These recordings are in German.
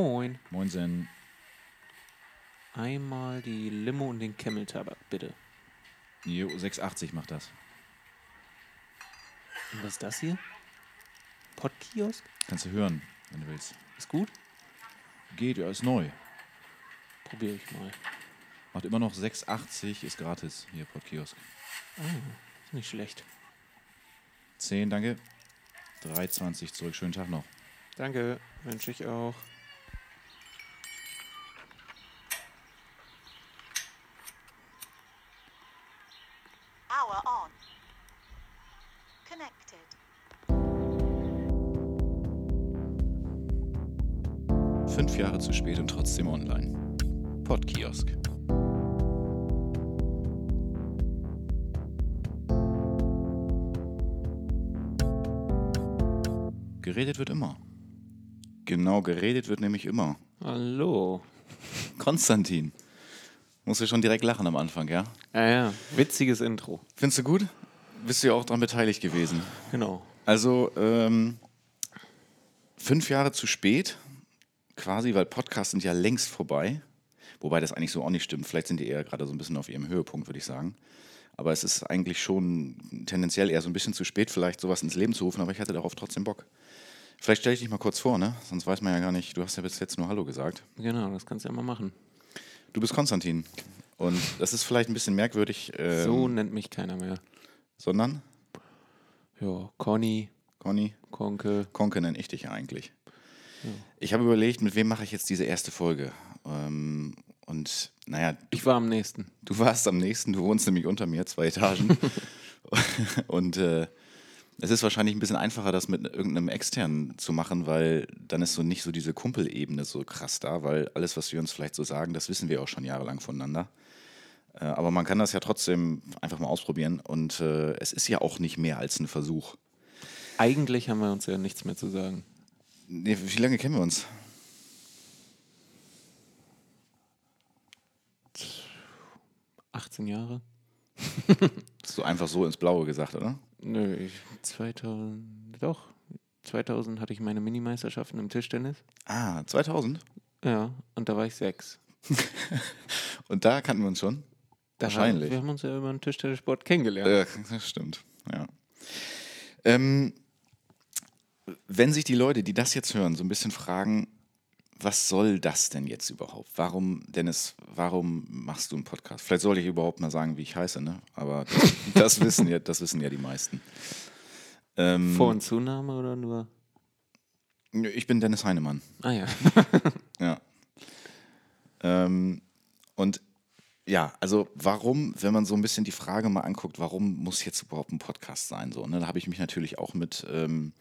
Moin. Moinsen. Einmal die Limo und den Camel-Tabak, bitte. Jo, 680 macht das. Und was ist das hier? Podkiosk? Kannst du hören, wenn du willst. Ist gut? Geht, ja, ist neu. Probiere ich mal. Macht immer noch 680, ist gratis hier, Podkiosk. Ist nicht schlecht. 10, danke. 320 zurück. Schönen Tag noch. Danke, wünsche ich auch. Trotzdem online. Podkiosk. Geredet wird immer. Genau, geredet wird nämlich immer. Hallo. Konstantin. Musst du schon direkt lachen am Anfang, ja? Ja, ja, witziges Intro. Findest du gut? Bist du ja auch daran beteiligt gewesen. Genau. Also, ähm, fünf Jahre zu spät, quasi, weil Podcasts sind ja längst vorbei. Wobei das eigentlich so auch nicht stimmt. Vielleicht sind die eher gerade so ein bisschen auf ihrem Höhepunkt, würde ich sagen. Aber es ist eigentlich schon tendenziell eher so ein bisschen zu spät, vielleicht sowas ins Leben zu rufen, aber ich hatte darauf trotzdem Bock. Vielleicht stelle ich dich mal kurz vor, ne? Sonst weiß man ja gar nicht, du hast ja bis jetzt nur Hallo gesagt. Genau, das kannst du ja mal machen. Du bist Konstantin. Und das ist vielleicht ein bisschen merkwürdig, ähm, So nennt mich keiner mehr. sondern, Ja, Conny, Conny, Konke. Konke nenne ich dich ja eigentlich. Ich habe überlegt, mit wem mache ich jetzt diese erste Folge? Ähm, und naja, Ich war am nächsten. du warst am nächsten, du wohnst nämlich unter mir, zwei Etagen. und äh, es ist wahrscheinlich ein bisschen einfacher, das mit irgendeinem externen zu machen, weil dann ist so nicht so diese Kumpelebene so krass da, weil alles, was wir uns vielleicht so sagen, das wissen wir auch schon jahrelang voneinander. Äh, aber man kann das ja trotzdem einfach mal ausprobieren und äh, es ist ja auch nicht mehr als ein Versuch. Eigentlich haben wir uns ja nichts mehr zu sagen. Nee, wie lange kennen wir uns? Hm. 18 Jahre? So einfach so ins Blaue gesagt, oder? Nö, ich, 2000, doch. 2000 hatte ich meine Minimeisterschaften im Tischtennis. Ah, 2000? Ja, und da war ich sechs. Und da kannten wir uns schon? Da Wahrscheinlich. Haben, wir haben uns ja über den Tischtennissport kennengelernt. Ja, das stimmt. Ja. Ähm, wenn sich die Leute, die das jetzt hören, so ein bisschen fragen, was soll das denn jetzt überhaupt? Warum, Dennis, warum machst du einen Podcast? Vielleicht sollte ich überhaupt mal sagen, wie ich heiße, ne? Aber das, das wissen, ja, das wissen ja die meisten. Ähm, Vor- und Zunahme oder nur? ich bin Dennis Heinemann. Ah ja. Ja. Ähm, und ja, also warum, wenn man so ein bisschen die Frage mal anguckt, warum muss jetzt überhaupt ein Podcast sein? So, ne? Da habe ich mich natürlich auch mit ähm,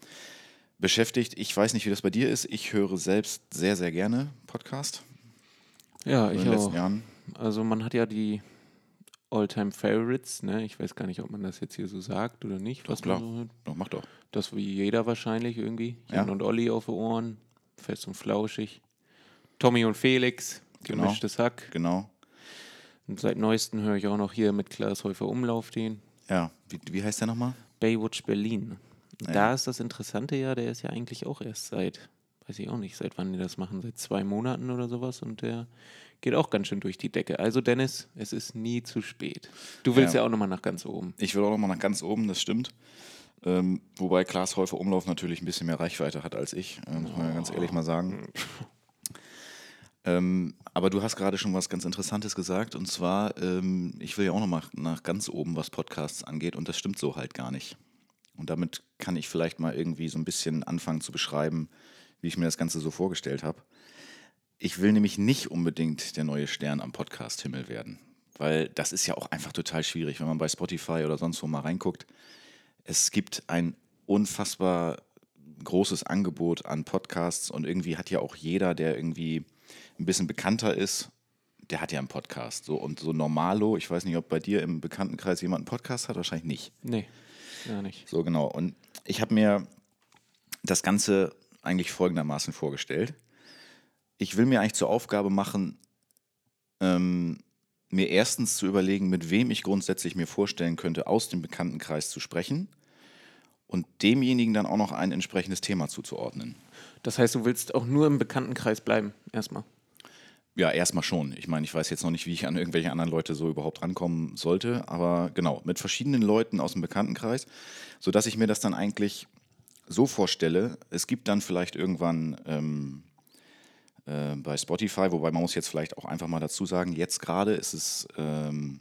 beschäftigt. Ich weiß nicht, wie das bei dir ist. Ich höre selbst sehr, sehr gerne Podcast. Ja, in ich den letzten auch. Jahren. Also man hat ja die Alltime Favorites, ne? Ich weiß gar nicht, ob man das jetzt hier so sagt oder nicht. was klar. So. Doch, mach doch. Das wie jeder wahrscheinlich irgendwie. Ja. Jan und Olli auf Ohren, fest und flauschig. Tommy und Felix, Genau. gemischtes Hack. Genau. Und seit neuestem höre ich auch noch hier mit Klaas Häufer Umlauf den. Ja, wie, wie heißt der nochmal? Baywatch Berlin. Und Ja. Da ist das Interessante ja, der ist ja eigentlich auch erst seit, weiß ich auch nicht, seit wann die das machen, seit zwei Monaten oder sowas und der geht auch ganz schön durch die Decke. Also Dennis, es ist nie zu spät. Du willst ja, Ja. auch nochmal nach ganz oben. Ich will auch nochmal nach ganz oben, das stimmt. Ähm, wobei Klaas Häufer Umlauf natürlich ein bisschen mehr Reichweite hat als ich, äh, muss man ja ganz ehrlich mal sagen. Ähm, aber du hast gerade schon was ganz Interessantes gesagt und zwar, ähm, ich will ja auch nochmal nach ganz oben, was Podcasts angeht und das stimmt so halt gar nicht. Und damit kann ich vielleicht mal irgendwie so ein bisschen anfangen zu beschreiben, wie ich mir das Ganze so vorgestellt habe. Ich will nämlich nicht unbedingt der neue Stern am Podcast-Himmel werden, weil das ist ja auch einfach total schwierig, wenn man bei Spotify oder sonst wo mal reinguckt. Es gibt ein unfassbar großes Angebot an Podcasts und irgendwie hat ja auch jeder, der irgendwie ein bisschen bekannter ist, der hat ja einen Podcast. So, und so Normalo, ich weiß nicht, ob bei dir im Bekanntenkreis jemand einen Podcast hat, wahrscheinlich nicht. Nee, gar nicht. So genau. Und ich habe mir das Ganze eigentlich folgendermaßen vorgestellt. Ich will mir eigentlich zur Aufgabe machen, ähm, mir erstens zu überlegen, mit wem ich grundsätzlich mir vorstellen könnte, aus dem Bekanntenkreis zu sprechen. und demjenigen dann auch noch ein entsprechendes Thema zuzuordnen. Das heißt, du willst auch nur im Bekanntenkreis bleiben, erstmal. Ja, erstmal schon. Ich meine, ich weiß jetzt noch nicht, wie ich an irgendwelche anderen Leute so überhaupt rankommen sollte, aber genau, mit verschiedenen Leuten aus dem Bekanntenkreis, sodass ich mir das dann eigentlich so vorstelle, es gibt dann vielleicht irgendwann ähm, äh, bei Spotify, wobei man muss jetzt vielleicht auch einfach mal dazu sagen, jetzt gerade ist es ähm,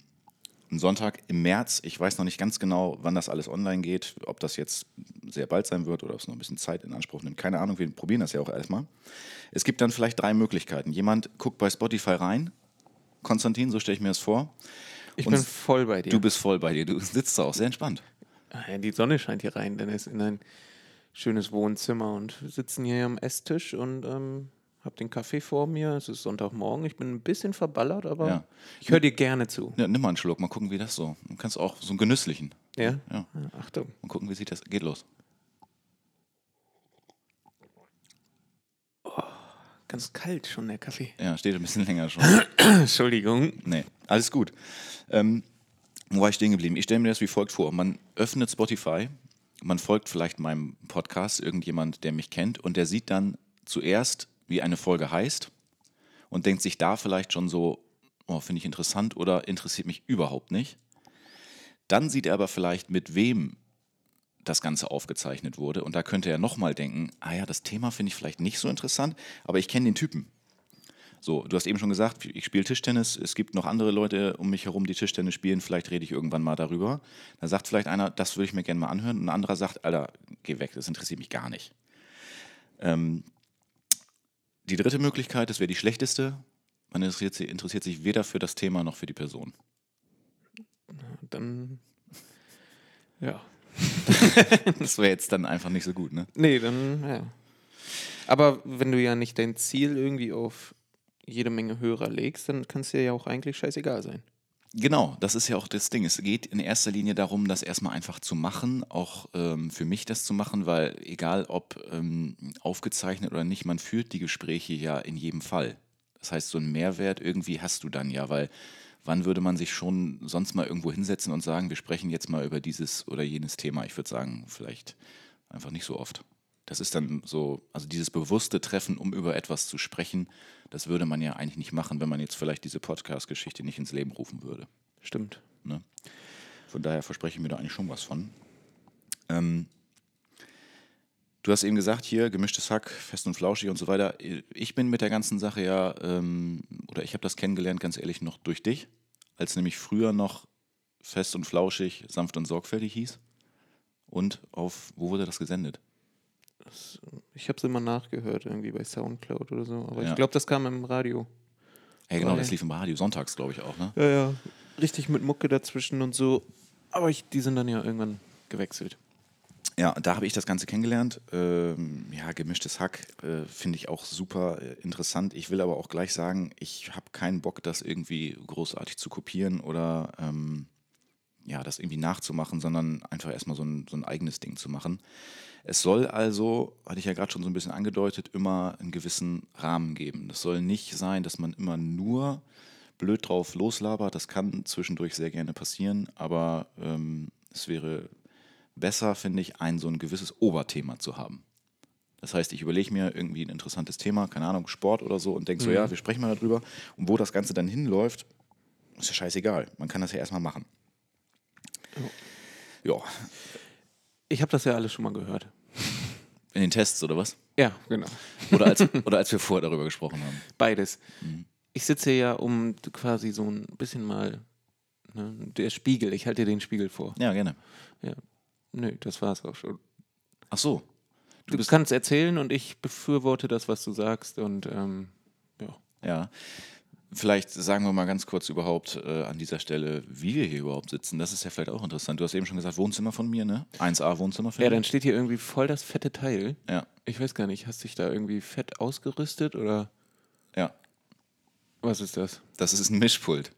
ein Sonntag im März. Ich weiß noch nicht ganz genau, wann das alles online geht, ob das jetzt sehr bald sein wird oder ob es noch ein bisschen Zeit in Anspruch nimmt. Keine Ahnung, wir probieren das ja auch erstmal. Es gibt dann vielleicht drei Möglichkeiten. Jemand guckt bei Spotify rein. Konstantin, so stelle ich mir das vor. Ich Und bin voll bei dir. Du bist voll bei dir. Du sitzt da auch sehr entspannt. Ah ja, die Sonne scheint hier rein, denn es ist in ein schönes Wohnzimmer und sitzen hier am Esstisch und ähm, hab den Kaffee vor mir. Es ist Sonntagmorgen. Ich bin ein bisschen verballert, aber Ja. ich höre dir gerne zu. Ja, nimm mal einen Schluck, mal gucken, wie das so. Du kannst auch so einen genüsslichen. Ja? Ja. Achtung. Mal gucken, wie sieht das. Geht los. Ganz kalt schon der Kaffee. Ja, steht ein bisschen länger schon. Entschuldigung. Nee, alles gut. Ähm, wo war ich stehen geblieben? Ich stelle mir das wie folgt vor. Man öffnet Spotify, man folgt vielleicht meinem Podcast, irgendjemand, der mich kennt, und der sieht dann zuerst, wie eine Folge heißt und denkt sich da vielleicht schon so, oh, finde ich interessant oder interessiert mich überhaupt nicht. Dann sieht er aber vielleicht, mit wem das Ganze aufgezeichnet wurde. Und da könnte er nochmal denken, ah ja, das Thema finde ich vielleicht nicht so interessant, aber ich kenne den Typen. So, du hast eben schon gesagt, ich spiele Tischtennis. Es gibt noch andere Leute um mich herum, die Tischtennis spielen. Vielleicht rede ich irgendwann mal darüber. Da sagt vielleicht einer, das würde ich mir gerne mal anhören. Und ein anderer sagt, Alter, geh weg, das interessiert mich gar nicht. Ähm, die dritte Möglichkeit, das wäre die schlechteste. Man interessiert sich, interessiert sich weder für das Thema noch für die Person. Dann. Ja. Das wäre jetzt dann einfach nicht so gut, ne? Nee, dann, ja. Aber wenn du ja nicht dein Ziel irgendwie auf jede Menge Hörer legst, dann kann es dir ja auch eigentlich scheißegal sein. Genau, das ist ja auch das Ding. Es geht in erster Linie darum, das erstmal einfach zu machen, auch ähm, für mich das zu machen, weil egal ob ähm, aufgezeichnet oder nicht, man führt die Gespräche ja in jedem Fall. Das heißt, so einen Mehrwert irgendwie hast du dann ja, weil wann würde man sich schon sonst mal irgendwo hinsetzen und sagen, wir sprechen jetzt mal über dieses oder jenes Thema? Ich würde sagen, vielleicht einfach nicht so oft. Das ist dann so, also dieses bewusste Treffen, um über etwas zu sprechen, das würde man ja eigentlich nicht machen, wenn man jetzt vielleicht diese Podcast-Geschichte nicht ins Leben rufen würde. Stimmt. Ne? Von daher verspreche ich mir da eigentlich schon was von. Ähm, du hast eben gesagt, hier gemischtes Hack, fest und flauschig und so weiter. Ich bin mit der ganzen Sache ja, ähm, oder ich habe das kennengelernt, ganz ehrlich, noch durch dich, als nämlich früher noch fest und flauschig, sanft und sorgfältig hieß. Und auf, wo wurde das gesendet? Ich habe es immer nachgehört, irgendwie bei Soundcloud oder so. Aber Ja. ich glaube, das kam im Radio. Hey, genau, Weil- das lief im Radio, sonntags, glaube ich auch, ne? Ja, ja. Richtig mit Mucke dazwischen und so. Aber ich, die sind dann ja irgendwann gewechselt. Ja, da habe ich das Ganze kennengelernt. Ähm, ja, gemischtes Hack äh, finde ich auch super äh, interessant. Ich will aber auch gleich sagen, ich habe keinen Bock, das irgendwie großartig zu kopieren oder ähm, ja, das irgendwie nachzumachen, sondern einfach erstmal so ein, so ein eigenes Ding zu machen. Es soll also, hatte ich ja gerade schon so ein bisschen angedeutet, immer einen gewissen Rahmen geben. Das soll nicht sein, dass man immer nur blöd drauf loslabert. Das kann zwischendurch sehr gerne passieren, aber ähm, es wäre besser, finde ich, ein so ein gewisses Oberthema zu haben. Das heißt, ich überlege mir irgendwie ein interessantes Thema, keine Ahnung, Sport oder so und denke so, ja, wir sprechen mal darüber. Und wo das Ganze dann hinläuft, ist ja scheißegal. Man kann das ja erstmal machen. Ja, Ich habe das ja alles schon mal gehört. in den Tests oder was? Ja, genau. Oder als, oder als wir vorher darüber gesprochen haben. Beides. Ich sitze ja, um quasi so ein bisschen mal. Ne, der Spiegel, ich halte dir den Spiegel vor. Ja, gerne. Ja. Nö, das war's auch schon. Ach so. Du, kannst erzählen und ich befürworte das, was du sagst. Und ähm, ja. Ja. Vielleicht sagen wir mal ganz kurz überhaupt äh, an dieser Stelle, wie wir hier überhaupt sitzen. Das ist ja vielleicht auch interessant. Du hast eben schon gesagt, Wohnzimmer von mir, ne? 1A Wohnzimmer für Ja, dann steht hier irgendwie voll das fette Teil. Ja, Ich weiß gar nicht, hast dich da irgendwie fett ausgerüstet oder ja. was ist das? Das ist ein Mischpult.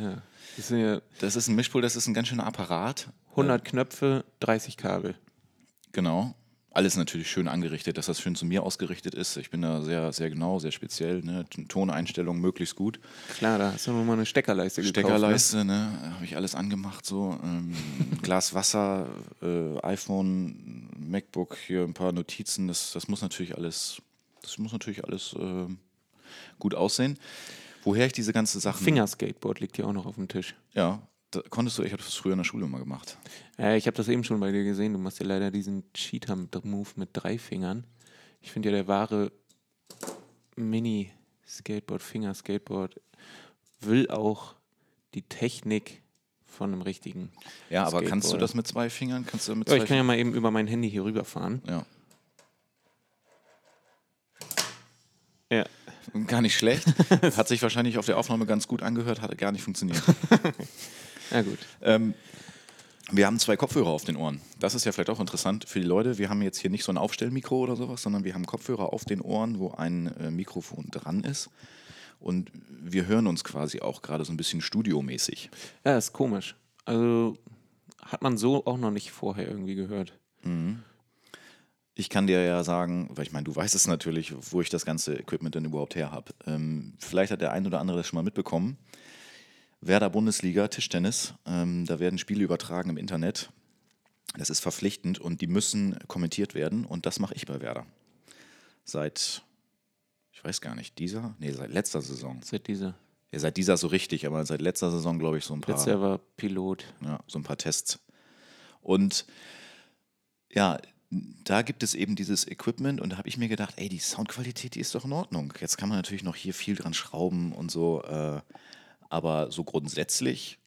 Ja. Das sind ja Das ist ein Mischpult, das ist ein ganz schöner Apparat. 100 Knöpfe, 30 Kabel. Genau. Alles natürlich schön angerichtet, dass das schön zu mir ausgerichtet ist. Ich bin da sehr, sehr genau, sehr speziell. Ne? Toneinstellung möglichst gut. Klar, da hast du nochmal eine Steckerleiste gekauft. Steckerleiste, ne? Habe ich alles angemacht, so. Ähm, Glas Wasser, äh, iPhone, MacBook, hier ein paar Notizen. Das, das muss natürlich alles, das muss natürlich alles äh, gut aussehen. Woher ich diese ganze Ne? Sachen. Fingerskateboard liegt hier auch noch auf dem Tisch. Ja, da konntest du, ich habe das früher in der Schule mal gemacht. Äh, ich habe das eben schon bei dir gesehen. Du machst ja leider diesen Cheater-Move mit drei Fingern. Ich finde ja, der wahre Mini-Skateboard, Fingerskateboard will auch die Technik von einem richtigen. Ja, aber kannst du das mit zwei Fingern? Kannst du mit Ja, ich kann ja mal eben über mein Handy hier rüberfahren. ja. Ja. Gar nicht schlecht. Hat sich wahrscheinlich auf der Aufnahme ganz gut angehört, hatte gar nicht funktioniert. Ja, gut. ähm, wir haben zwei Kopfhörer auf den Ohren. Das ist ja vielleicht auch interessant für die Leute. Wir haben jetzt hier nicht so ein Aufstellmikro oder sowas, sondern wir haben Kopfhörer auf den Ohren, wo ein äh, Mikrofon dran ist. Und wir hören uns quasi auch gerade so ein bisschen studiomäßig. Ja, ist komisch. Also hat man so auch noch nicht vorher irgendwie gehört. Ich kann dir ja sagen, weil ich meine, du weißt es natürlich, wo ich das ganze Equipment denn überhaupt her habe. Ähm, vielleicht hat der ein oder andere das schon mal mitbekommen. Werder Bundesliga, Tischtennis, ähm, da werden Spiele übertragen im Internet. Das ist verpflichtend und die müssen kommentiert werden und das mache ich bei Werder. Seit, ich weiß gar nicht, dieser? Nee, seit letzter Saison. Seit dieser. Ja, seit dieser so richtig, aber seit letzter Saison, glaube ich, so ein paar Letzter war Pilot. ja, so ein paar Tests. Und ja, da gibt es eben dieses Equipment und da habe ich mir gedacht, ey, die Soundqualität, die ist doch in Ordnung. Jetzt kann man natürlich noch hier viel dran schrauben und so, äh, aber so grundsätzlich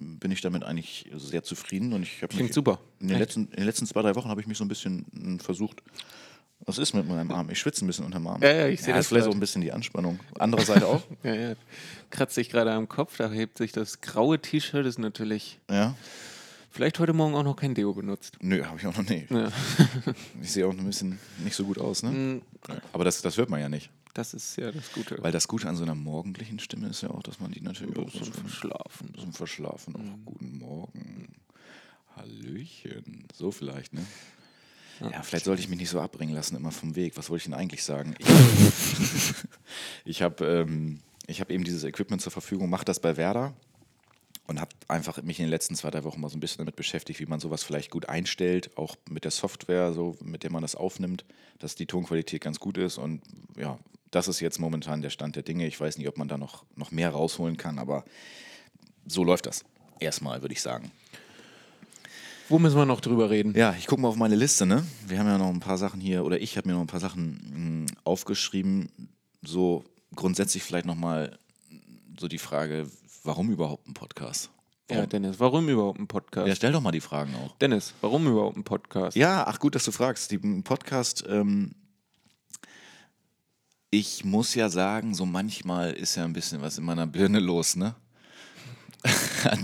bin ich damit eigentlich sehr zufrieden und ich habe Klingt mich super. In den, letzten, in den letzten zwei, drei Wochen habe ich mich so ein bisschen mh, versucht, was ist mit meinem Arm? Ich schwitze ein bisschen unterm Arm. Ja, ja, ich sehe ja, das ist vielleicht auch ein bisschen die Anspannung. Andererseits auch. Ja, ja. Kratzt sich gerade am Kopf, da hebt sich das graue T-Shirt, ist natürlich Ja. vielleicht heute Morgen auch noch kein Deo benutzt. Nö, habe ich auch noch nicht. Ja. Ich sehe auch ein bisschen nicht so gut aus, ne? Mm, Aber das, das hört man ja nicht. Das ist ja das Gute. Weil das Gute an so einer morgendlichen Stimme ist ja auch, dass man die natürlich auch ein verschlafen. bisschen verschlafen. Oh, guten Morgen. Hallöchen. So vielleicht, ne? Ja, vielleicht sollte ich mich nicht so abbringen lassen, immer vom Weg. Was wollte ich denn eigentlich sagen? Ich, ich habe ähm, ich hab eben dieses Equipment zur Verfügung, mache das bei Werder und habe einfach mich in den letzten zwei, drei Wochen mal so ein bisschen damit beschäftigt, wie man sowas vielleicht gut einstellt, auch mit der Software, so, mit der man das aufnimmt, dass die Tonqualität ganz gut ist. Und ja, das ist jetzt momentan der Stand der Dinge. Ich weiß nicht, ob man da noch, noch mehr rausholen kann, aber so läuft das. Erstmal, würde ich sagen. Wo müssen wir noch drüber reden? Ja, ich gucke mal auf meine Liste, ne? Wir haben ja noch ein paar Sachen hier, oder ich habe mir noch ein paar Sachen mh, aufgeschrieben. So grundsätzlich vielleicht nochmal so die Frage, warum überhaupt ein Podcast? Ja, Warum? Dennis, warum überhaupt ein Podcast? Ja, stell doch mal die Fragen auch. Dennis, warum überhaupt ein Podcast? Ja, ach gut, dass du fragst. Die Podcast, ähm, ich muss ja sagen, so manchmal ist ja ein bisschen was in meiner Birne los, ne?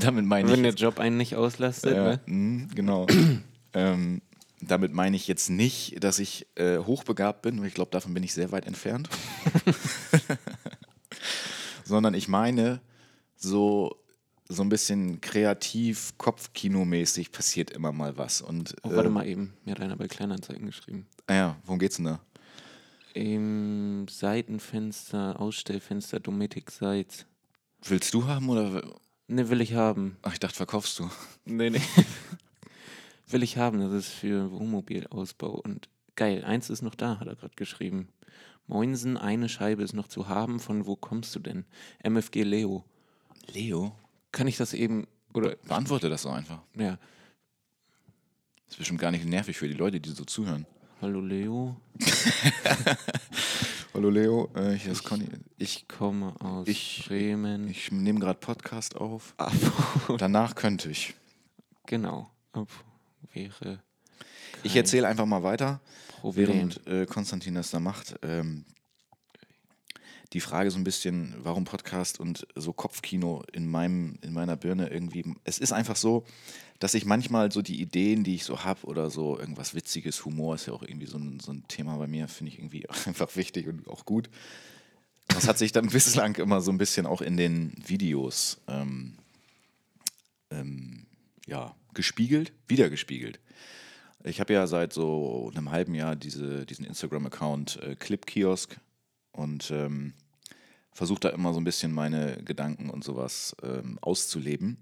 Damit meine ich. Wenn der Job einen nicht auslastet, Ja, ne? mhm, genau. ähm, damit meine ich jetzt nicht, dass ich äh, hochbegabt bin, weil ich glaube, davon bin ich sehr weit entfernt. Sondern ich meine, so, so ein bisschen kreativ, Kopfkinomäßig passiert immer mal was. Und, Oh, warte äh, mal eben. Mir hat einer bei Kleinanzeigen geschrieben. Ah ja, worum geht's denn da? Im Seitenfenster, Ausstellfenster, Dometic Seitz. Willst du haben oder. Ne, will ich haben. Ach, ich dachte, verkaufst du. Nee, nee. will ich haben, das ist für Wohnmobilausbau. Und geil, eins ist noch da, hat er gerade geschrieben. Moinsen, eine Scheibe ist noch zu haben. Von wo kommst du denn? MFG Leo. Leo? Kann ich das eben, oder, Beantworte das doch einfach. ja, ist bestimmt gar nicht nervig für die Leute, die so zuhören. Hallo Leo, Hallo Leo, äh, hier ist Conny. Ich, ich komme aus Ich- Bremen. ich nehme gerade Podcast auf. Ab, Danach könnte ich. genau, ab wäre Ich erzähle einfach mal weiter, Problem. während äh, Konstantin das da macht. Ähm, die Frage so ein bisschen, warum Podcast und so Kopfkino in, meinem, in meiner Birne irgendwie. Es ist einfach so, dass ich manchmal so die Ideen, die ich so habe oder so irgendwas Witziges, Humor ist ja auch irgendwie so ein, so ein Thema bei mir, finde ich irgendwie einfach wichtig und auch gut. Das hat sich dann bislang immer so ein bisschen auch in den Videos ähm, ähm, ja, gespiegelt, wiedergespiegelt. Ich habe ja seit so einem halben Jahr diese, diesen Instagram-Account äh, Clip Kiosk und ähm, versuche da immer so ein bisschen meine Gedanken und sowas ähm, auszuleben.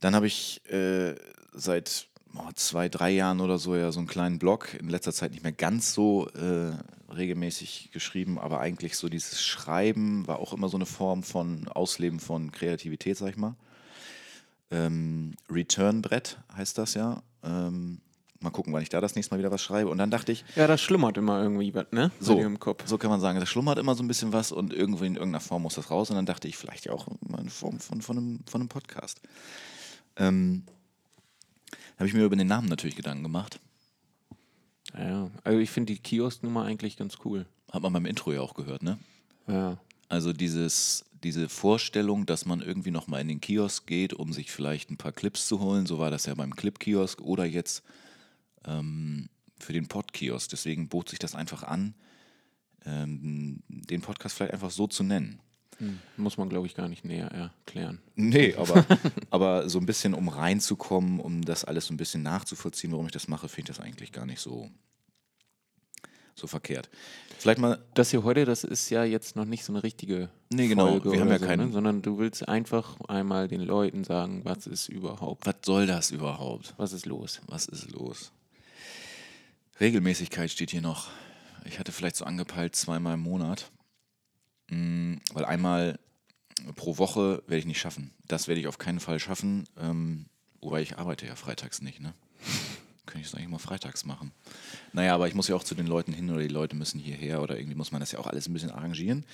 Dann habe ich äh, seit oh, zwei, drei Jahren oder so ja so einen kleinen Blog, in letzter Zeit nicht mehr ganz so äh, regelmäßig geschrieben, aber eigentlich so dieses Schreiben war auch immer so eine Form von Ausleben von Kreativität, sag ich mal. Ähm, Return-Brett heißt das ja. Ähm, mal gucken, wann ich da das nächste Mal wieder was schreibe. Und dann dachte ich, Ja, das schlummert immer irgendwie was, ne? Bei so, dir im Kopf. so kann man sagen, da schlummert immer so ein bisschen was und irgendwie in irgendeiner Form muss das raus. Und dann dachte ich, vielleicht ja auch mal eine Form von, von, einem, von einem Podcast. Ähm, habe ich mir über den Namen natürlich Gedanken gemacht. Ja, also ich finde die Kiosknummer eigentlich ganz cool. Hat man beim Intro ja auch gehört, ne? Ja. Also dieses, diese Vorstellung, dass man irgendwie nochmal in den Kiosk geht, um sich vielleicht ein paar Clips zu holen. So war das ja beim Clip-Kiosk oder jetzt ähm, für den Pod-Kiosk. Deswegen bot sich das einfach an, ähm, den Podcast vielleicht einfach so zu nennen. Hm. Muss man, glaube ich, gar nicht näher erklären. Nee, aber, aber so ein bisschen, um reinzukommen, um das alles so ein bisschen nachzuvollziehen, warum ich das mache, finde ich das eigentlich gar nicht so, so verkehrt. Vielleicht mal, Das hier heute, das ist ja jetzt noch nicht so eine richtige Nee, genau. Folge Wir haben ja so, keinen- ne? sondern du willst einfach einmal den Leuten sagen, was ist überhaupt, was soll das überhaupt? was ist los? Was ist los? Regelmäßigkeit steht hier noch. Ich hatte vielleicht so angepeilt zweimal im Monat. Mm, Weil einmal pro Woche werde ich nicht schaffen. Das werde ich auf keinen Fall schaffen. Ähm, wobei ich arbeite ja freitags nicht, ne? Könnte ich es eigentlich mal freitags machen. Naja, aber ich muss ja auch zu den Leuten hin oder die Leute müssen hierher oder irgendwie muss man das ja auch alles ein bisschen arrangieren.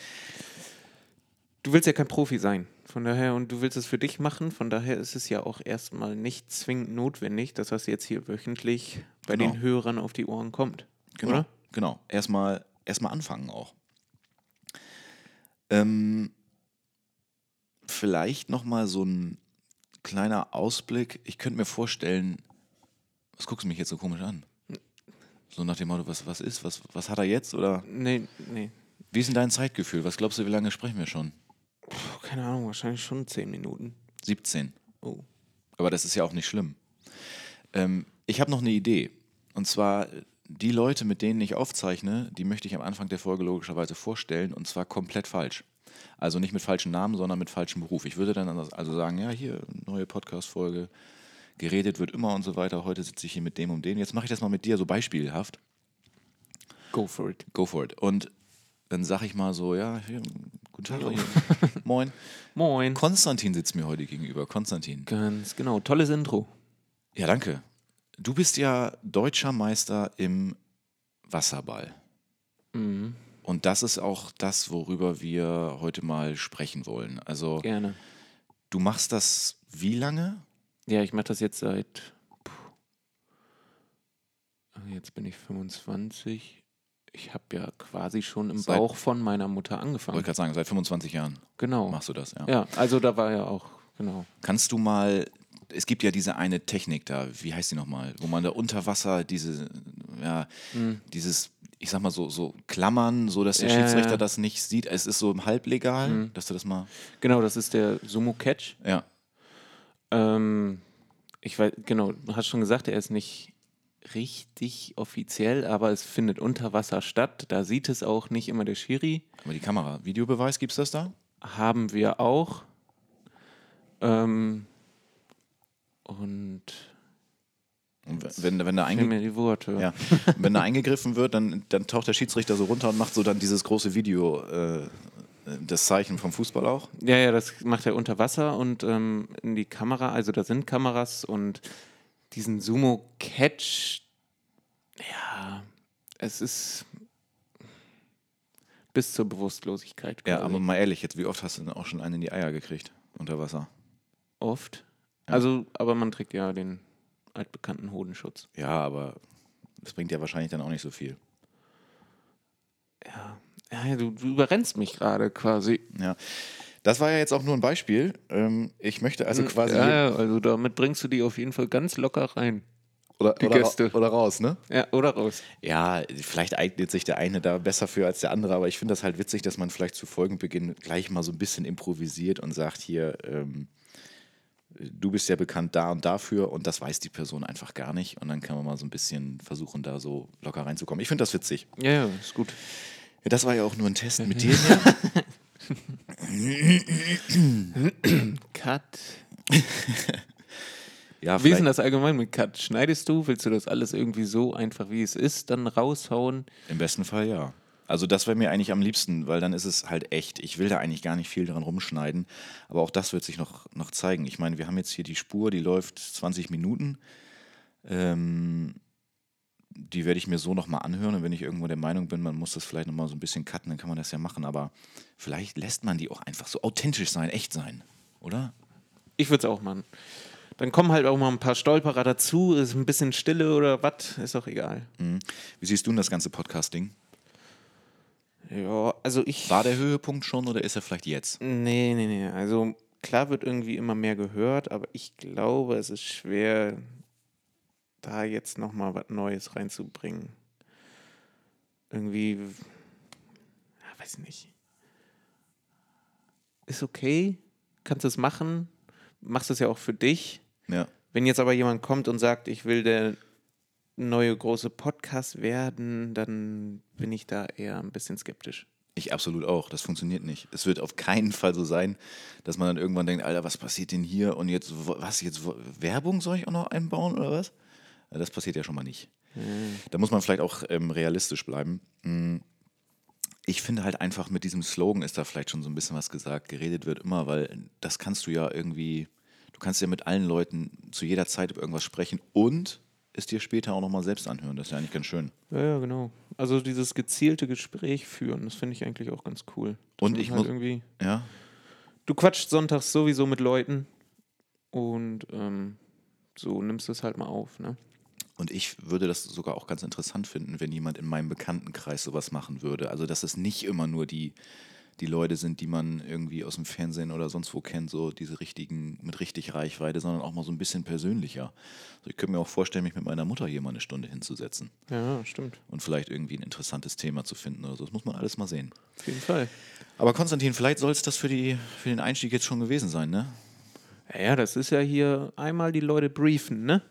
Du willst ja kein Profi sein, von daher, und du willst es für dich machen, von daher ist es ja auch erstmal nicht zwingend notwendig, dass das jetzt hier wöchentlich bei Genau. den Hörern auf die Ohren kommt. Genau. Oder? Genau. Erstmal erstmal anfangen auch. Ähm, vielleicht nochmal so ein kleiner Ausblick. Ich könnte mir vorstellen, was guckst du mich jetzt so komisch an? So nach dem Motto, was, was ist, was, was hat er jetzt? Oder Nee, nee. wie ist denn dein Zeitgefühl? Was glaubst du, wie lange sprechen wir schon? Puh, keine Ahnung, wahrscheinlich schon zehn Minuten. 17. Oh. Aber das ist ja auch nicht schlimm. Ähm, ich habe noch eine Idee. Und zwar, die Leute, mit denen ich aufzeichne, die möchte ich am Anfang der Folge logischerweise vorstellen. Und zwar komplett falsch. Also nicht mit falschen Namen, sondern mit falschem Beruf. Ich würde dann also sagen, ja, hier, neue Podcast-Folge, geredet wird immer und so weiter. Heute sitze ich hier mit dem und dem. Jetzt mache ich das mal mit dir so beispielhaft. Go for it. Go for it. Und dann sage ich mal so, ja, hier, guten Tag. Moin. Moin. Konstantin sitzt mir heute gegenüber. Konstantin. Ganz genau. Tolles Intro. Ja, danke. Du bist ja deutscher Meister im Wasserball. Mhm. Und das ist auch das, worüber wir heute mal sprechen wollen. Also, Gerne. du machst das wie lange? Ja, ich mache das jetzt seit. Puh. Ah, Jetzt bin ich 25. Ich habe ja quasi schon im Seit- Bauch von meiner Mutter angefangen. Wollte gerade sagen, seit 25 Jahren Genau. machst du das, ja. Ja, also da war ja auch, genau. Kannst du mal, es gibt ja diese eine Technik da, wie heißt die nochmal, wo man da unter Wasser diese, ja, Hm. dieses, ich sag mal so, so Klammern, so dass der Ja, Schiedsrichter ja. das nicht sieht. Es ist so halblegal, Hm. dass du das mal, Genau, das ist der Sumo Catch. ja. Ähm, ich weiß, genau, du hast schon gesagt, er ist nicht richtig offiziell, aber es findet unter Wasser statt. Da sieht es auch nicht immer der Schiri. Aber die Kamera, Videobeweis, gibt's das da? Haben wir auch. Ähm, und Und wenn, wenn, da ja, wenn da eingegriffen wird, dann, dann taucht der Schiedsrichter so runter und macht so dann dieses große Video, äh, das Zeichen vom Fußball auch. Ja, ja, das macht er unter Wasser und ähm, in die Kamera, also da sind Kameras und diesen Sumo Catch, ja, es ist bis zur Bewusstlosigkeit. Ja, quasi. aber mal ehrlich, jetzt, wie oft hast du denn auch schon einen in die Eier gekriegt unter Wasser? oft. Also, aber man trägt ja den altbekannten Hodenschutz. Ja, aber das bringt ja wahrscheinlich dann auch nicht so viel. Ja, ja du, du überrennst mich gerade quasi. Ja. Das war ja jetzt auch nur ein Beispiel. Ähm, ich möchte also quasi Ja, ja, also damit bringst du die auf jeden Fall ganz locker rein. oder, die oder, Gäste. oder raus, ne? Ja, oder raus. Ja, vielleicht eignet sich der eine da besser für als der andere, aber ich finde das halt witzig, dass man vielleicht zu Folgenbeginn gleich mal so ein bisschen improvisiert und sagt hier, ähm, du bist ja bekannt da und dafür und das weiß die Person einfach gar nicht. Und dann kann man mal so ein bisschen versuchen, da so locker reinzukommen. Ich finde das witzig. Ja, ja, ist gut. Ja, das war ja auch nur ein Test mit dir. Cut. Ja, Wie ist denn das allgemein mit Cut? Schneidest du? Willst du das alles irgendwie so einfach wie es ist dann raushauen? im besten Fall ja. Also das wäre mir eigentlich am liebsten, weil dann ist es halt echt. Ich will da eigentlich gar nicht viel dran rumschneiden. Aber auch das wird sich noch, noch zeigen. Ich meine, wir haben jetzt hier die Spur, die läuft 20 Minuten. Ähm, die werde ich mir so nochmal anhören. Und wenn ich irgendwo der Meinung bin, man muss das vielleicht nochmal so ein bisschen cutten, dann kann man das ja machen. Aber vielleicht lässt man die auch einfach so authentisch sein, echt sein. Oder? Ich würde es auch machen. Dann kommen halt auch mal ein paar Stolperer dazu, ist ein bisschen Stille oder was, ist auch egal. Mhm. Wie siehst du denn das ganze Podcasting? Ja, also ich. War der Höhepunkt schon oder ist er vielleicht jetzt? Nee, nee, nee. Also klar wird irgendwie immer mehr gehört, aber ich glaube, es ist schwer, da jetzt nochmal was Neues reinzubringen. Irgendwie, ja, weiß nicht. Ist okay, kannst es machen, machst es ja auch für dich. Ja. Wenn jetzt aber jemand kommt und sagt, ich will der neue große Podcast werden, dann bin ich da eher ein bisschen skeptisch. Ich absolut auch. Das funktioniert nicht. Es wird auf keinen Fall so sein, dass man dann irgendwann denkt, Alter, was passiert denn hier? Und jetzt, was, jetzt Werbung soll ich auch noch einbauen oder was? Ja, Das passiert ja schon mal nicht. Da muss man vielleicht auch ähm, realistisch bleiben. Mm. Ich finde halt einfach mit diesem Slogan ist da vielleicht schon so ein bisschen was gesagt. Geredet wird immer, weil das kannst du ja irgendwie, du kannst ja mit allen Leuten zu jeder Zeit über irgendwas sprechen und es dir später auch nochmal selbst anhören. Das ist ja eigentlich ganz schön. Ja, ja, genau. Also dieses gezielte Gespräch führen, das finde ich eigentlich auch ganz cool. Dass Und ich halt muss- irgendwie. Ja, Du quatscht sonntags sowieso mit Leuten und ähm, so nimmst du es halt mal auf, ne? Und ich würde das sogar auch ganz interessant finden, wenn jemand in meinem Bekanntenkreis sowas machen würde. Also, dass es nicht immer nur die, die Leute sind, die man irgendwie aus dem Fernsehen oder sonst wo kennt, so diese richtigen, mit richtig Reichweite, sondern auch mal so ein bisschen persönlicher. Also ich könnte mir auch vorstellen, mich mit meiner Mutter hier mal eine Stunde hinzusetzen Ja, stimmt. und vielleicht irgendwie ein interessantes Thema zu finden oder so. Das muss man alles mal sehen. Auf jeden Fall. Aber Konstantin, vielleicht soll es das für, die, für den Einstieg jetzt schon gewesen sein, ne? Ja, ja, das ist ja hier einmal die Leute briefen, ne?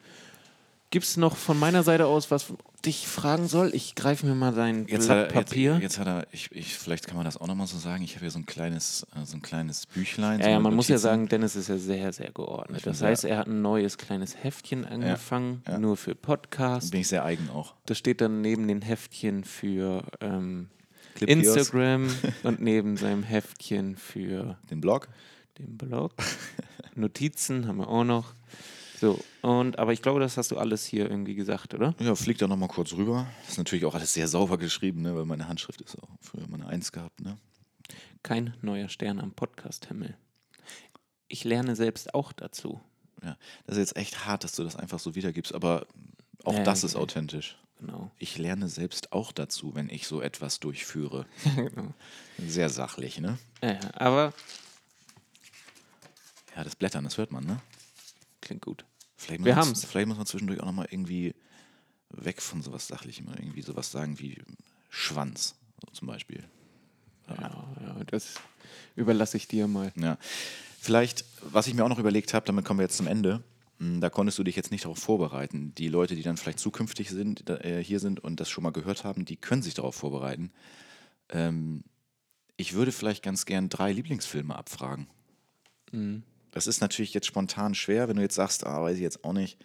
Gibt es noch von meiner Seite aus, was dich fragen soll? Ich greife mir mal dein Jetzt Blatt er, jetzt, Papier. jetzt hat er, ich, ich, vielleicht kann man das auch nochmal so sagen. Ich habe hier so ein kleines, äh, so ein kleines Büchlein. ja, so ja, man muss ja Notizen. sagen, Dennis ist ja sehr, sehr geordnet. Ich Das heißt, er hat ein neues kleines Heftchen angefangen, ja. nur für Podcasts. bin ich sehr eigen auch. Das steht dann neben den Heftchen für ähm. Instagram und neben seinem Heftchen für Den Blog. den Blog. Notizen haben wir auch noch. So, und aber ich glaube, das hast du alles hier irgendwie gesagt, oder? Ja, fliegt da nochmal kurz rüber. Ist natürlich auch alles sehr sauber geschrieben, ne, weil meine Handschrift ist auch früher meine Eins gehabt. Ne? Kein neuer Stern am Podcast-Himmel. Ich lerne selbst auch dazu. Ja, das ist jetzt echt hart, dass du das einfach so wiedergibst, aber auch Ja, das ist okay. authentisch. Genau. Ich lerne selbst auch dazu, wenn ich so etwas durchführe. genau. Sehr sachlich, ne? Ja, aber Ja, das Blättern, das hört man, ne? klingt gut. Vielleicht Wir muss- haben's. Vielleicht muss man zwischendurch auch nochmal irgendwie weg von sowas Sachlichem irgendwie sowas sagen wie Schwanz so zum Beispiel. Ja, ja, das überlasse ich dir mal. Ja. Vielleicht, was ich mir auch noch überlegt habe, damit kommen wir jetzt zum Ende. mh, Da konntest du dich jetzt nicht darauf vorbereiten. Die Leute, die dann vielleicht zukünftig sind, äh, hier sind und das schon mal gehört haben, die können sich darauf vorbereiten. Ähm, ich würde vielleicht ganz gern drei Lieblingsfilme abfragen. Das ist natürlich jetzt spontan schwer, wenn du jetzt sagst, ah, weiß ich jetzt auch nicht,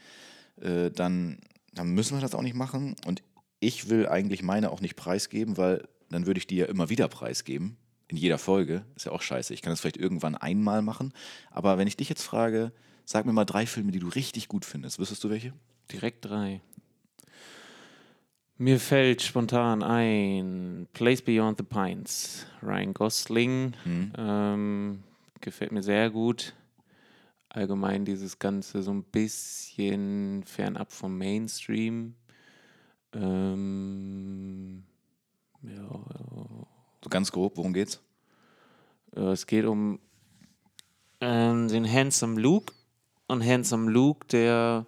äh, dann, dann müssen wir das auch nicht machen. Und ich will eigentlich meine auch nicht preisgeben, weil dann würde ich die ja immer wieder preisgeben. In jeder Folge. Ist ja auch scheiße. Ich kann das vielleicht irgendwann einmal machen. Aber wenn ich dich jetzt frage, sag mir mal drei Filme, die du richtig gut findest. Wüsstest du welche? Direkt drei. Mir fällt spontan ein Place Beyond the Pines. Ryan Gosling. Ähm, gefällt mir sehr gut. Allgemein dieses Ganze so ein bisschen fernab vom Mainstream. Ähm, ja, So ganz grob, worum geht's? Äh, Es geht um ähm, den Handsome Luke. Und Handsome Luke, der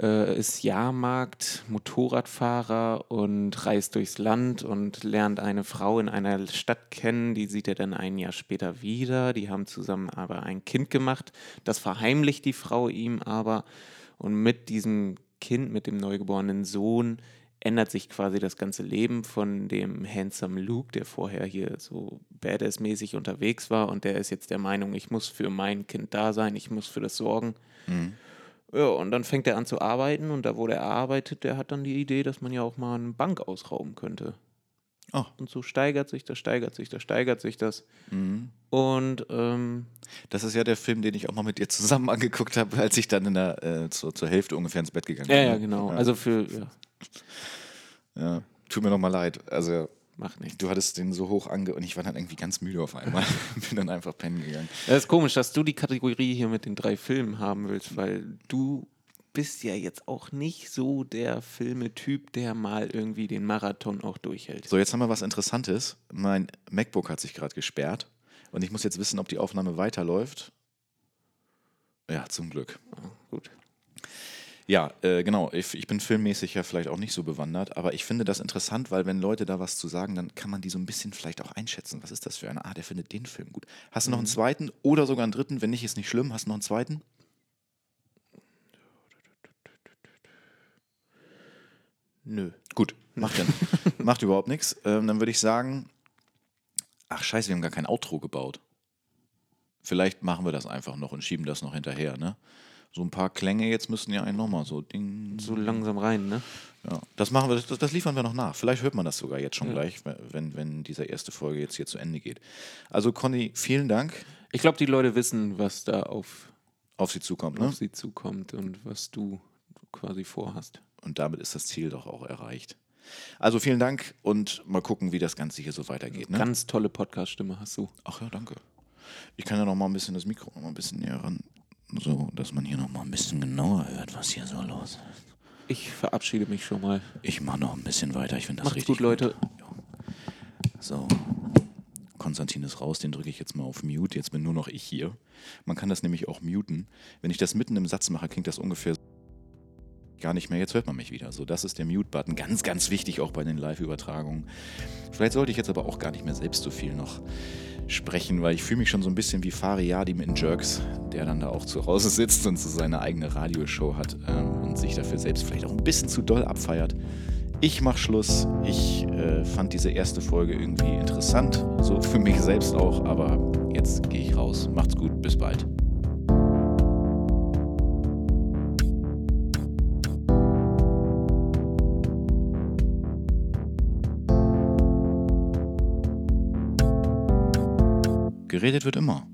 äh, ist Jahrmarkt, Motorradfahrer und reist durchs Land und lernt eine Frau in einer Stadt kennen. Die sieht er dann ein Jahr später wieder. Die haben zusammen aber ein Kind gemacht. Das verheimlicht die Frau ihm aber. Und mit diesem Kind, mit dem neugeborenen Sohn, ändert sich quasi das ganze Leben von dem handsome Luke, der vorher hier so badass-mäßig unterwegs war und der ist jetzt der Meinung, ich muss für mein Kind da sein, ich muss für das sorgen. Ja, und dann fängt er an zu arbeiten und da, wo der arbeitet, der hat dann die Idee, dass man ja auch mal eine Bank ausrauben könnte. Oh. Und so steigert sich das, steigert sich das, steigert sich das. Und ähm, Das ist ja der Film, den ich auch mal mit dir zusammen angeguckt habe, als ich dann in der, äh, zur, zur Hälfte ungefähr ins Bett gegangen ja, bin. ja, genau. Also für, ja, Ja. Tut mir nochmal leid. Also, macht nichts. du hattest den so hoch ange... Und ich war dann irgendwie ganz müde auf einmal. bin dann einfach pennen gegangen. Das ist komisch, dass du die Kategorie hier mit den drei Filmen haben willst, weil du bist ja jetzt auch nicht so der Filmetyp, der mal irgendwie den Marathon auch durchhält. So, jetzt haben wir was Interessantes. Mein MacBook hat sich gerade gesperrt. Und ich muss jetzt wissen, ob die Aufnahme weiterläuft. Ja, zum Glück. Gut. Ja, äh, genau. Ich, ich bin filmmäßig ja vielleicht auch nicht so bewandert, aber ich finde das interessant, weil wenn Leute da was zu sagen, dann kann man die so ein bisschen vielleicht auch einschätzen. Was ist das für einer? Ah, der findet den Film gut. Hast du noch einen zweiten oder sogar einen dritten? Wenn nicht, ist nicht schlimm. Hast du noch einen zweiten? Nö. Gut, macht, ja, macht überhaupt nichts. Ähm, dann würde ich sagen, ach scheiße, wir haben gar kein Outro gebaut. Vielleicht machen wir das einfach noch und schieben das noch hinterher, ne? So ein paar Klänge jetzt müssen ja einen nochmal so ding. So langsam rein, ne? Ja, das machen wir, das, das liefern wir noch nach. Vielleicht hört man das sogar jetzt schon gleich, wenn, wenn diese erste Folge jetzt hier zu Ende geht. Also Conny, vielen Dank. Ich glaube, die Leute wissen, was da auf, Auf Sie zukommt, ne? auf sie zukommt und was du quasi vorhast. Und damit ist das Ziel doch auch erreicht. Also vielen Dank und mal gucken, wie das Ganze hier so weitergeht. Ne? Ganz tolle Podcast-Stimme hast du. Ach ja, danke. Ich kann ja noch mal ein bisschen das Mikro noch mal ein bisschen näher ran, so dass man hier noch mal ein bisschen genauer hört, was hier so los ist. Ich verabschiede mich schon mal. Ich mache noch ein bisschen weiter. Ich finde das Macht's richtig gut, Leute. Ja. So. Konstantin ist raus, den drücke ich jetzt mal auf Mute. Jetzt bin nur noch ich hier. Man kann das nämlich auch muten. Wenn ich das mitten im Satz mache, klingt das ungefähr gar nicht mehr. Jetzt hört man mich wieder. So, das ist der Mute-Button. Ganz, ganz wichtig auch bei den Live-Übertragungen. Vielleicht sollte ich jetzt aber auch gar nicht mehr selbst so viel noch sprechen, weil ich fühle mich schon so ein bisschen wie Fariadim in Jerks, der dann da auch zu Hause sitzt und so seine eigene Radioshow hat ähm, und sich dafür selbst vielleicht auch ein bisschen zu doll abfeiert. Ich mach Schluss. Ich äh, fand diese erste Folge irgendwie interessant, so für mich selbst auch, aber jetzt gehe ich raus. Macht's gut, bis bald. Geredet wird immer.